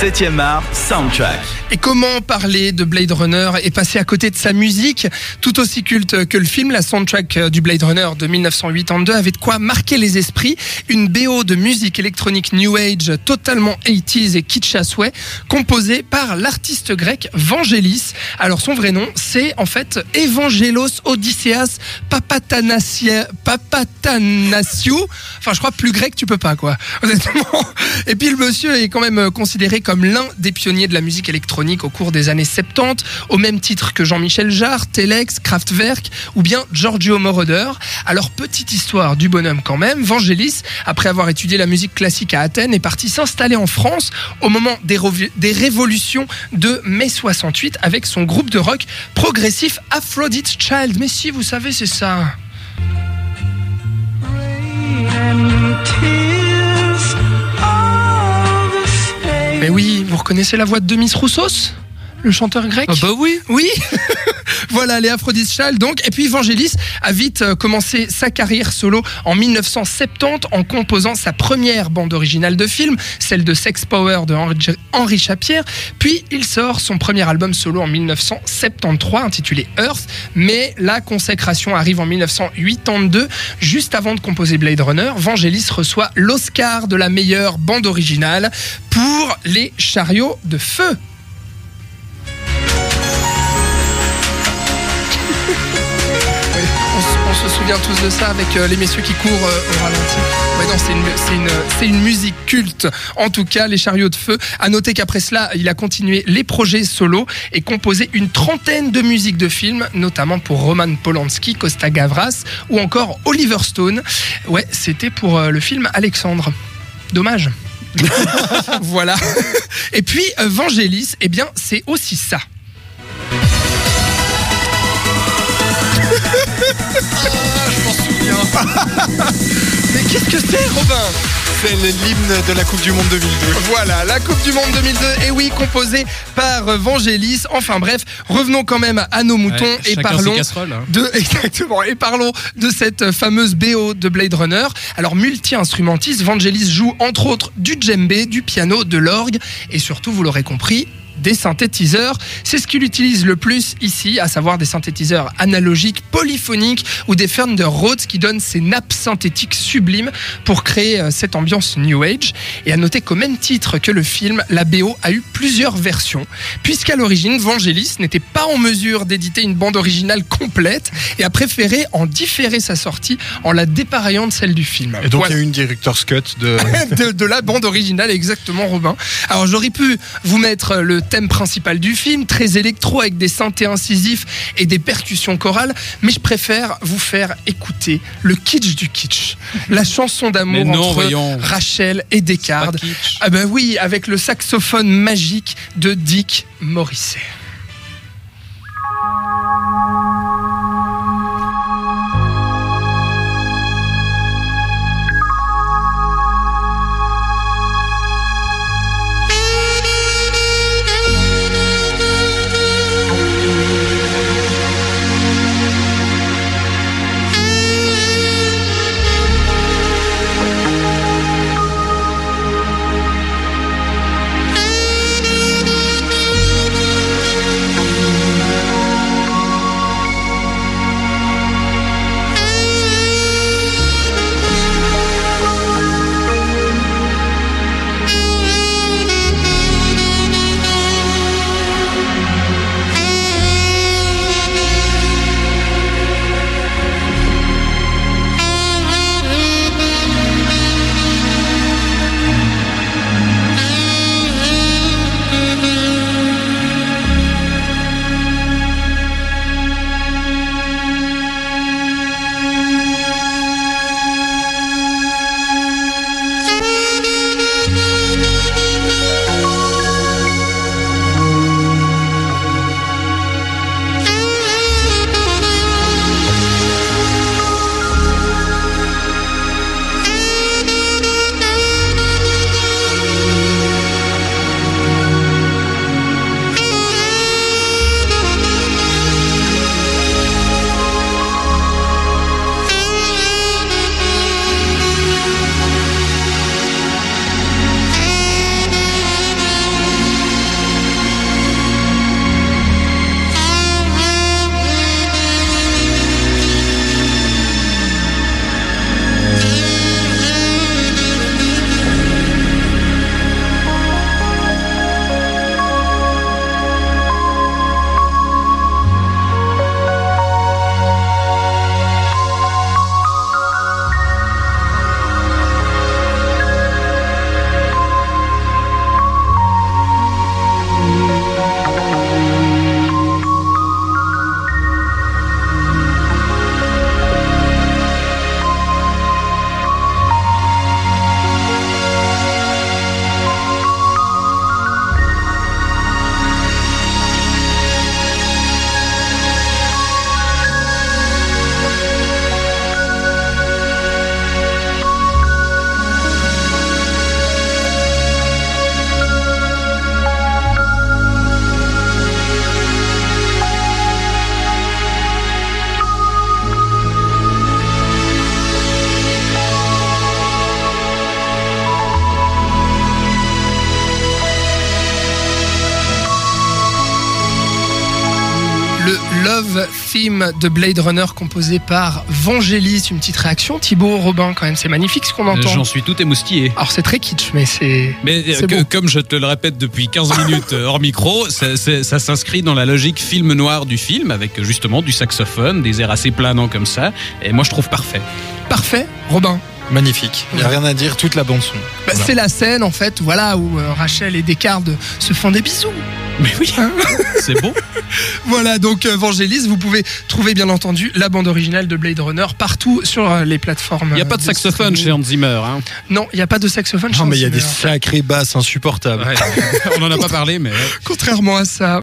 7e art, soundtrack. Et comment parler de Blade Runner et passer à côté de sa musique Tout aussi culte que le film, la soundtrack du Blade Runner de 1982 avait de quoi marquer les esprits. Une BO de musique électronique New Age totalement 80s et kitsch à souhait, composée par l'artiste grec Vangelis. Alors son vrai nom, c'est en fait Evangelos Odysseas Papatanasiou. Enfin, je crois plus grec, tu peux pas quoi. Honnêtement. Et puis le monsieur est quand même considéré comme l'un des pionniers de la musique électronique au cours des années 70, au même titre que Jean-Michel Jarre, Telex, Kraftwerk ou bien Giorgio Moroder. Alors petite histoire du bonhomme quand même, Vangelis, après avoir étudié la musique classique à Athènes, est parti s'installer en France au moment des, des révolutions de mai 68 avec son groupe de rock progressif Aphrodite Child. Mais si vous savez, c'est ça. Mais oui, vous reconnaissez la voix de Demis Roussos? Le chanteur grec Ah bah oui Oui Voilà, les Aphrodite Child donc. Et puis Vangelis a vite euh, commencé sa carrière solo en 1970 en composant sa première bande originale de film, celle de Sex Power de Henri Chapier. Puis il sort son premier album solo en 1973 intitulé Earth. Mais la consécration arrive en 1982, juste avant de composer Blade Runner. Vangelis reçoit l'Oscar de la meilleure bande originale pour Les Chariots de Feu. Se souvient tous de ça avec euh, les messieurs qui courent euh, au ralenti. Non, c'est une, musique culte. En tout cas, les chariots de feu. À noter qu'après cela, il a continué les projets solo et composé une trentaine de musiques de films, notamment pour Roman Polanski, Costa Gavras ou encore Oliver Stone. Ouais, c'était pour euh, le film Alexandre. Dommage. voilà. Et puis, Vangelis, eh bien, c'est aussi ça. Ah, je m'en souviens. Mais qu'est-ce que c'est, Robin? C'est l'hymne de la Coupe du Monde 2002. Voilà, la Coupe du Monde 2002, et oui, composée par Vangelis. Enfin bref, revenons quand même à nos moutons et parlons hein. de exactement et parlons de cette fameuse BO de Blade Runner. Alors multi-instrumentiste, Vangelis joue entre autres du djembé, du piano, de l'orgue et surtout, vous l'aurez compris, des synthétiseurs. C'est ce qu'il utilise le plus ici, à savoir des synthétiseurs analogiques, polyphoniques ou des Fender Rhodes qui donnent ces nappes synthétiques sublimes pour créer euh, cette ambiance New Age. Et à noter qu'au même titre que le film, la BO a eu plusieurs versions, puisqu'à l'origine, Vangelis n'était pas en mesure d'éditer une bande originale complète et a préféré en différer sa sortie en la dépareillant de celle du film. Et donc il y a eu une director's cut de... de... de la bande originale, exactement, Robin. Alors j'aurais pu vous mettre le thème principal du film, très électro avec des synthés incisifs et des percussions chorales, mais je préfère vous faire écouter le kitsch du kitsch, la chanson d'amour entre Rachel et Descartes. Ah ben oui, avec le saxophone magique de Dick Morrissey. Love Theme de Blade Runner composé par Vangelis. Une petite réaction, Thibaut Robin, quand même, c'est magnifique ce qu'on entend. J'en suis tout émoustillé. Alors c'est très kitsch, mais c'est. Mais euh, C'est que- comme je te le répète depuis 15 minutes euh, hors micro, ça, s'inscrit dans la logique film noir du film, avec euh, justement du saxophone, des airs assez planants comme ça. Et moi, je trouve parfait. parfait, Robin. Magnifique. Il n'y a rien à dire, toute la bande son. Bah, Voilà. C'est la scène en fait, voilà, où euh, Rachel et Descartes se font des bisous. Mais oui, c'est beau. Voilà, donc euh, Vangelis, vous pouvez trouver bien entendu la bande originale de Blade Runner partout sur euh, les plateformes. Il n'y a pas de saxophone chez Hans Zimmer. Hein. Non, il n'y a pas de saxophone. chez Non, mais il y a Hans des sacrées basses insupportables. Ouais. On n'en a pas parlé, mais. Contrairement à ça.